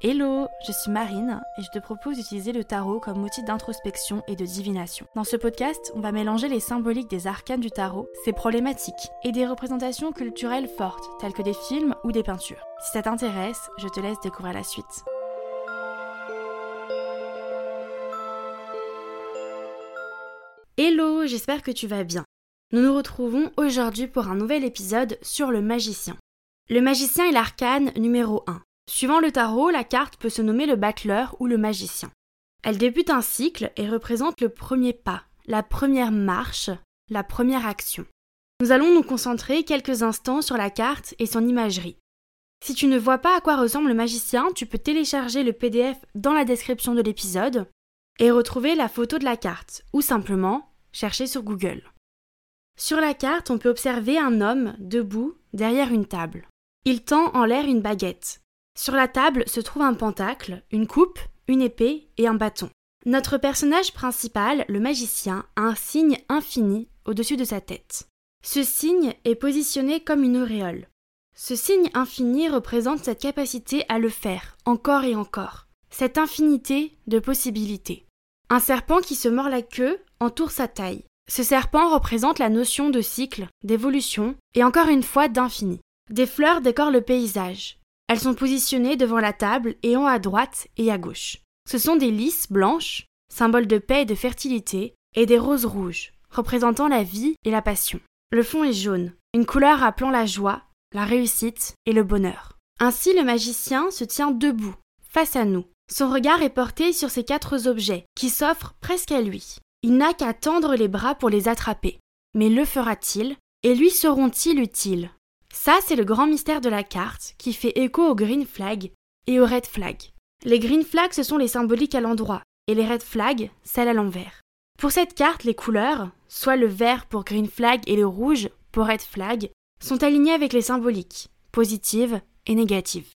Hello, je suis Marine et je te propose d'utiliser le tarot comme outil d'introspection et de divination. Dans ce podcast, on va mélanger les symboliques des arcanes du tarot, ses problématiques et des représentations culturelles fortes telles que des films ou des peintures. Si ça t'intéresse, je te laisse découvrir la suite. Hello, j'espère que tu vas bien. Nous nous retrouvons aujourd'hui pour un nouvel épisode sur le magicien. Le magicien est l'arcane numéro 1. Suivant le tarot, la carte peut se nommer le battleur ou le magicien. Elle débute un cycle et représente le premier pas, la première marche, la première action. Nous allons nous concentrer quelques instants sur la carte et son imagerie. Si tu ne vois pas à quoi ressemble le magicien, tu peux télécharger le PDF dans la description de l'épisode et retrouver la photo de la carte, ou simplement chercher sur Google. Sur la carte, on peut observer un homme debout derrière une table. Il tend en l'air une baguette. Sur la table se trouve un pentacle, une coupe, une épée et un bâton. Notre personnage principal, le magicien, a un signe infini au-dessus de sa tête. Ce signe est positionné comme une auréole. Ce signe infini représente cette capacité à le faire encore et encore, cette infinité de possibilités. Un serpent qui se mord la queue entoure sa taille. Ce serpent représente la notion de cycle, d'évolution et encore une fois d'infini. Des fleurs décorent le paysage. Elles sont positionnées devant la table et ont à droite et à gauche. Ce sont des lys blanches, symboles de paix et de fertilité, et des roses rouges, représentant la vie et la passion. Le fond est jaune, une couleur rappelant la joie, la réussite et le bonheur. Ainsi le magicien se tient debout, face à nous. Son regard est porté sur ces quatre objets, qui s'offrent presque à lui. Il n'a qu'à tendre les bras pour les attraper. Mais le fera-t-il? Et lui seront-ils utiles? Ça, c'est le grand mystère de la carte qui fait écho au green flag et au red flag. Les green flags, ce sont les symboliques à l'endroit, et les red flags, celles à l'envers. Pour cette carte, les couleurs, soit le vert pour green flag et le rouge pour red flag, sont alignées avec les symboliques, positives et négatives.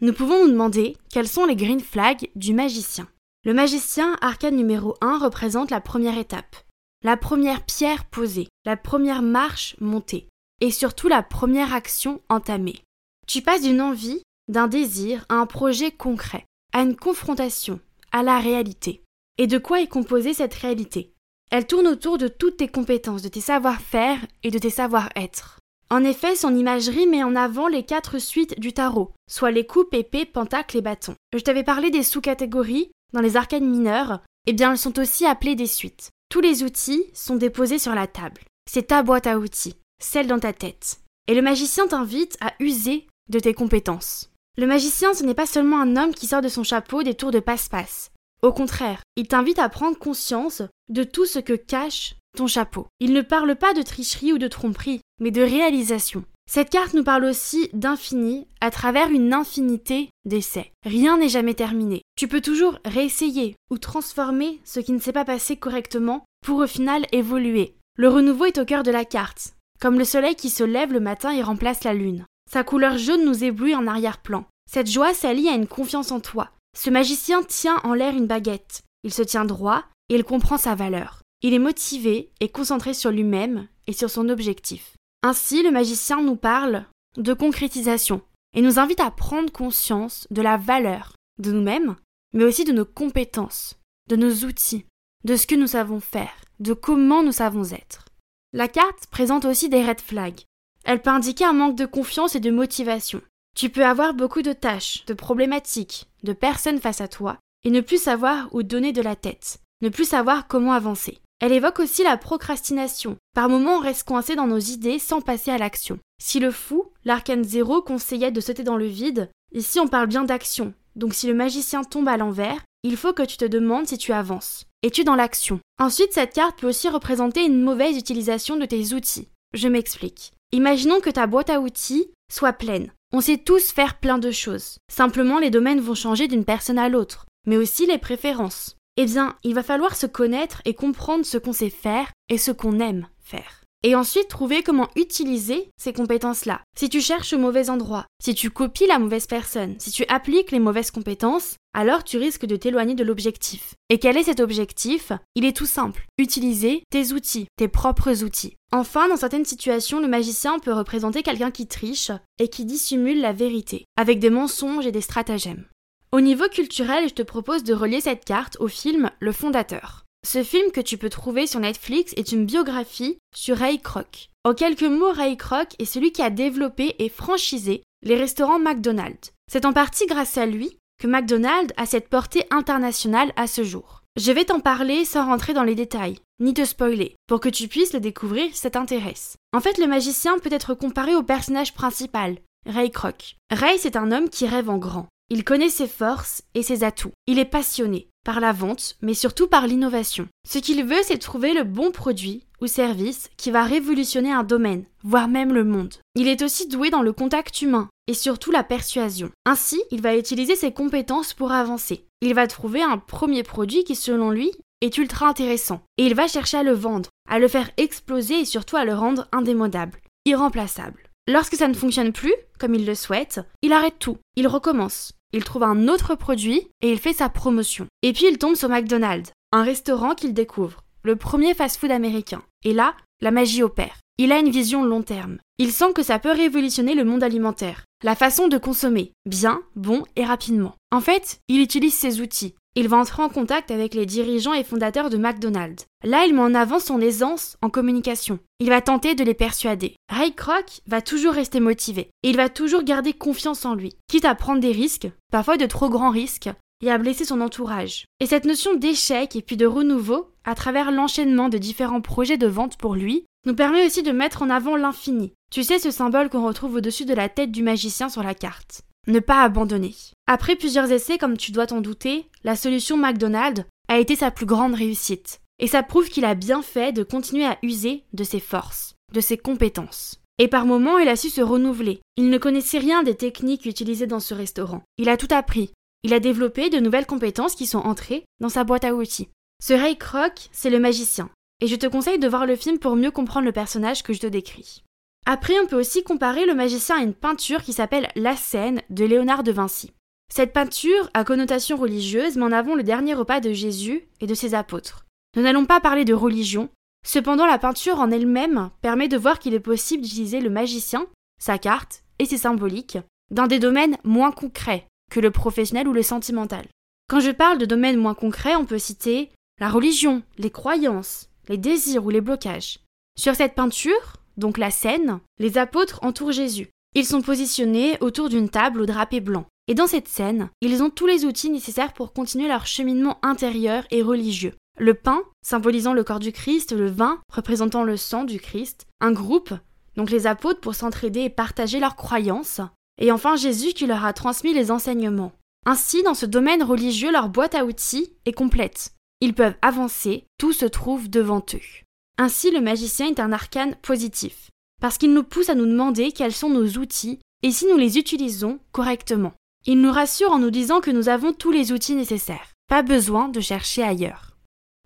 Nous pouvons nous demander quels sont les green flags du magicien. Le magicien, arcane numéro 1, représente la première étape, la première pierre posée, la première marche montée et surtout la première action entamée. Tu passes d'une envie, d'un désir à un projet concret, à une confrontation, à la réalité. Et de quoi est composée cette réalité? Elle tourne autour de toutes tes compétences, de tes savoir-faire et de tes savoir-être. En effet, son imagerie met en avant les quatre suites du tarot, soit les coupes, épées, pentacles et bâtons. Je t'avais parlé des sous-catégories dans les arcanes mineures, eh bien elles sont aussi appelées des suites. Tous les outils sont déposés sur la table. C'est ta boîte à outils celle dans ta tête. Et le magicien t'invite à user de tes compétences. Le magicien, ce n'est pas seulement un homme qui sort de son chapeau des tours de passe-passe. Au contraire, il t'invite à prendre conscience de tout ce que cache ton chapeau. Il ne parle pas de tricherie ou de tromperie, mais de réalisation. Cette carte nous parle aussi d'infini à travers une infinité d'essais. Rien n'est jamais terminé. Tu peux toujours réessayer ou transformer ce qui ne s'est pas passé correctement pour au final évoluer. Le renouveau est au cœur de la carte comme le soleil qui se lève le matin et remplace la lune. Sa couleur jaune nous éblouit en arrière-plan. Cette joie s'allie à une confiance en toi. Ce magicien tient en l'air une baguette. Il se tient droit et il comprend sa valeur. Il est motivé et concentré sur lui-même et sur son objectif. Ainsi, le magicien nous parle de concrétisation et nous invite à prendre conscience de la valeur de nous-mêmes, mais aussi de nos compétences, de nos outils, de ce que nous savons faire, de comment nous savons être. La carte présente aussi des red flags. Elle peut indiquer un manque de confiance et de motivation. Tu peux avoir beaucoup de tâches, de problématiques, de personnes face à toi, et ne plus savoir où donner de la tête, ne plus savoir comment avancer. Elle évoque aussi la procrastination. Par moments, on reste coincé dans nos idées sans passer à l'action. Si le fou, l'arcane zéro, conseillait de sauter dans le vide, ici on parle bien d'action. Donc si le magicien tombe à l'envers, il faut que tu te demandes si tu avances. Es-tu dans l'action? Ensuite, cette carte peut aussi représenter une mauvaise utilisation de tes outils. Je m'explique. Imaginons que ta boîte à outils soit pleine. On sait tous faire plein de choses. Simplement, les domaines vont changer d'une personne à l'autre, mais aussi les préférences. Eh bien, il va falloir se connaître et comprendre ce qu'on sait faire et ce qu'on aime faire et ensuite trouver comment utiliser ces compétences-là. Si tu cherches au mauvais endroit, si tu copies la mauvaise personne, si tu appliques les mauvaises compétences, alors tu risques de t'éloigner de l'objectif. Et quel est cet objectif? Il est tout simple. Utiliser tes outils, tes propres outils. Enfin, dans certaines situations, le magicien peut représenter quelqu'un qui triche et qui dissimule la vérité, avec des mensonges et des stratagèmes. Au niveau culturel, je te propose de relier cette carte au film Le Fondateur. Ce film que tu peux trouver sur Netflix est une biographie sur Ray Kroc. En quelques mots, Ray Kroc est celui qui a développé et franchisé les restaurants McDonald's. C'est en partie grâce à lui que McDonald's a cette portée internationale à ce jour. Je vais t'en parler sans rentrer dans les détails, ni te spoiler, pour que tu puisses le découvrir si ça t'intéresse. En fait, le magicien peut être comparé au personnage principal, Ray Kroc. Ray, c'est un homme qui rêve en grand. Il connaît ses forces et ses atouts. Il est passionné par la vente, mais surtout par l'innovation. Ce qu'il veut, c'est trouver le bon produit ou service qui va révolutionner un domaine, voire même le monde. Il est aussi doué dans le contact humain et surtout la persuasion. Ainsi, il va utiliser ses compétences pour avancer. Il va trouver un premier produit qui, selon lui, est ultra intéressant. Et il va chercher à le vendre, à le faire exploser et surtout à le rendre indémodable, irremplaçable. Lorsque ça ne fonctionne plus, comme il le souhaite, il arrête tout, il recommence. Il trouve un autre produit et il fait sa promotion. Et puis il tombe sur McDonald's, un restaurant qu'il découvre, le premier fast-food américain. Et là, la magie opère. Il a une vision long terme. Il sent que ça peut révolutionner le monde alimentaire, la façon de consommer, bien, bon et rapidement. En fait, il utilise ses outils. Il va entrer en contact avec les dirigeants et fondateurs de McDonald's. Là, il met en avant son aisance en communication. Il va tenter de les persuader. Ray Kroc va toujours rester motivé. Et il va toujours garder confiance en lui, quitte à prendre des risques, parfois de trop grands risques, et à blesser son entourage. Et cette notion d'échec et puis de renouveau, à travers l'enchaînement de différents projets de vente pour lui, nous permet aussi de mettre en avant l'infini. Tu sais ce symbole qu'on retrouve au-dessus de la tête du magicien sur la carte. Ne pas abandonner. Après plusieurs essais, comme tu dois t'en douter, la solution McDonald's a été sa plus grande réussite. Et ça prouve qu'il a bien fait de continuer à user de ses forces, de ses compétences. Et par moments, il a su se renouveler. Il ne connaissait rien des techniques utilisées dans ce restaurant. Il a tout appris. Il a développé de nouvelles compétences qui sont entrées dans sa boîte à outils. Ce Ray Kroc, c'est le magicien et je te conseille de voir le film pour mieux comprendre le personnage que je te décris. Après, on peut aussi comparer le magicien à une peinture qui s'appelle La Scène de Léonard de Vinci. Cette peinture a connotation religieuse, mais en avant le dernier repas de Jésus et de ses apôtres. Nous n'allons pas parler de religion, cependant la peinture en elle-même permet de voir qu'il est possible d'utiliser le magicien, sa carte et ses symboliques, dans des domaines moins concrets que le professionnel ou le sentimental. Quand je parle de domaines moins concrets, on peut citer la religion, les croyances, les désirs ou les blocages. Sur cette peinture, donc la scène, les apôtres entourent Jésus. Ils sont positionnés autour d'une table au drapé blanc. Et dans cette scène, ils ont tous les outils nécessaires pour continuer leur cheminement intérieur et religieux. Le pain, symbolisant le corps du Christ, le vin, représentant le sang du Christ, un groupe, donc les apôtres pour s'entraider et partager leurs croyances, et enfin Jésus qui leur a transmis les enseignements. Ainsi, dans ce domaine religieux, leur boîte à outils est complète. Ils peuvent avancer, tout se trouve devant eux. Ainsi, le magicien est un arcane positif, parce qu'il nous pousse à nous demander quels sont nos outils et si nous les utilisons correctement. Il nous rassure en nous disant que nous avons tous les outils nécessaires, pas besoin de chercher ailleurs.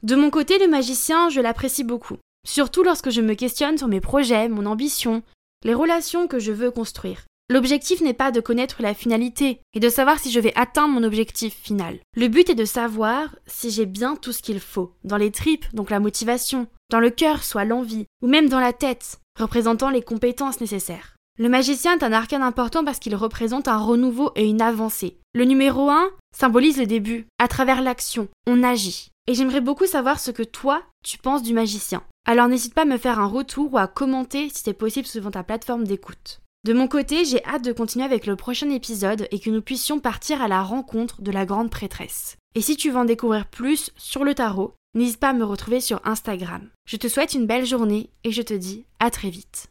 De mon côté, le magicien, je l'apprécie beaucoup, surtout lorsque je me questionne sur mes projets, mon ambition, les relations que je veux construire. L'objectif n'est pas de connaître la finalité et de savoir si je vais atteindre mon objectif final. Le but est de savoir si j'ai bien tout ce qu'il faut, dans les tripes, donc la motivation, dans le cœur, soit l'envie, ou même dans la tête, représentant les compétences nécessaires. Le magicien est un arcane important parce qu'il représente un renouveau et une avancée. Le numéro 1 symbolise le début. À travers l'action, on agit. Et j'aimerais beaucoup savoir ce que toi, tu penses du magicien. Alors n'hésite pas à me faire un retour ou à commenter si c'est possible suivant ta plateforme d'écoute. De mon côté, j'ai hâte de continuer avec le prochain épisode et que nous puissions partir à la rencontre de la grande prêtresse. Et si tu veux en découvrir plus sur le tarot, n'hésite pas à me retrouver sur Instagram. Je te souhaite une belle journée et je te dis à très vite.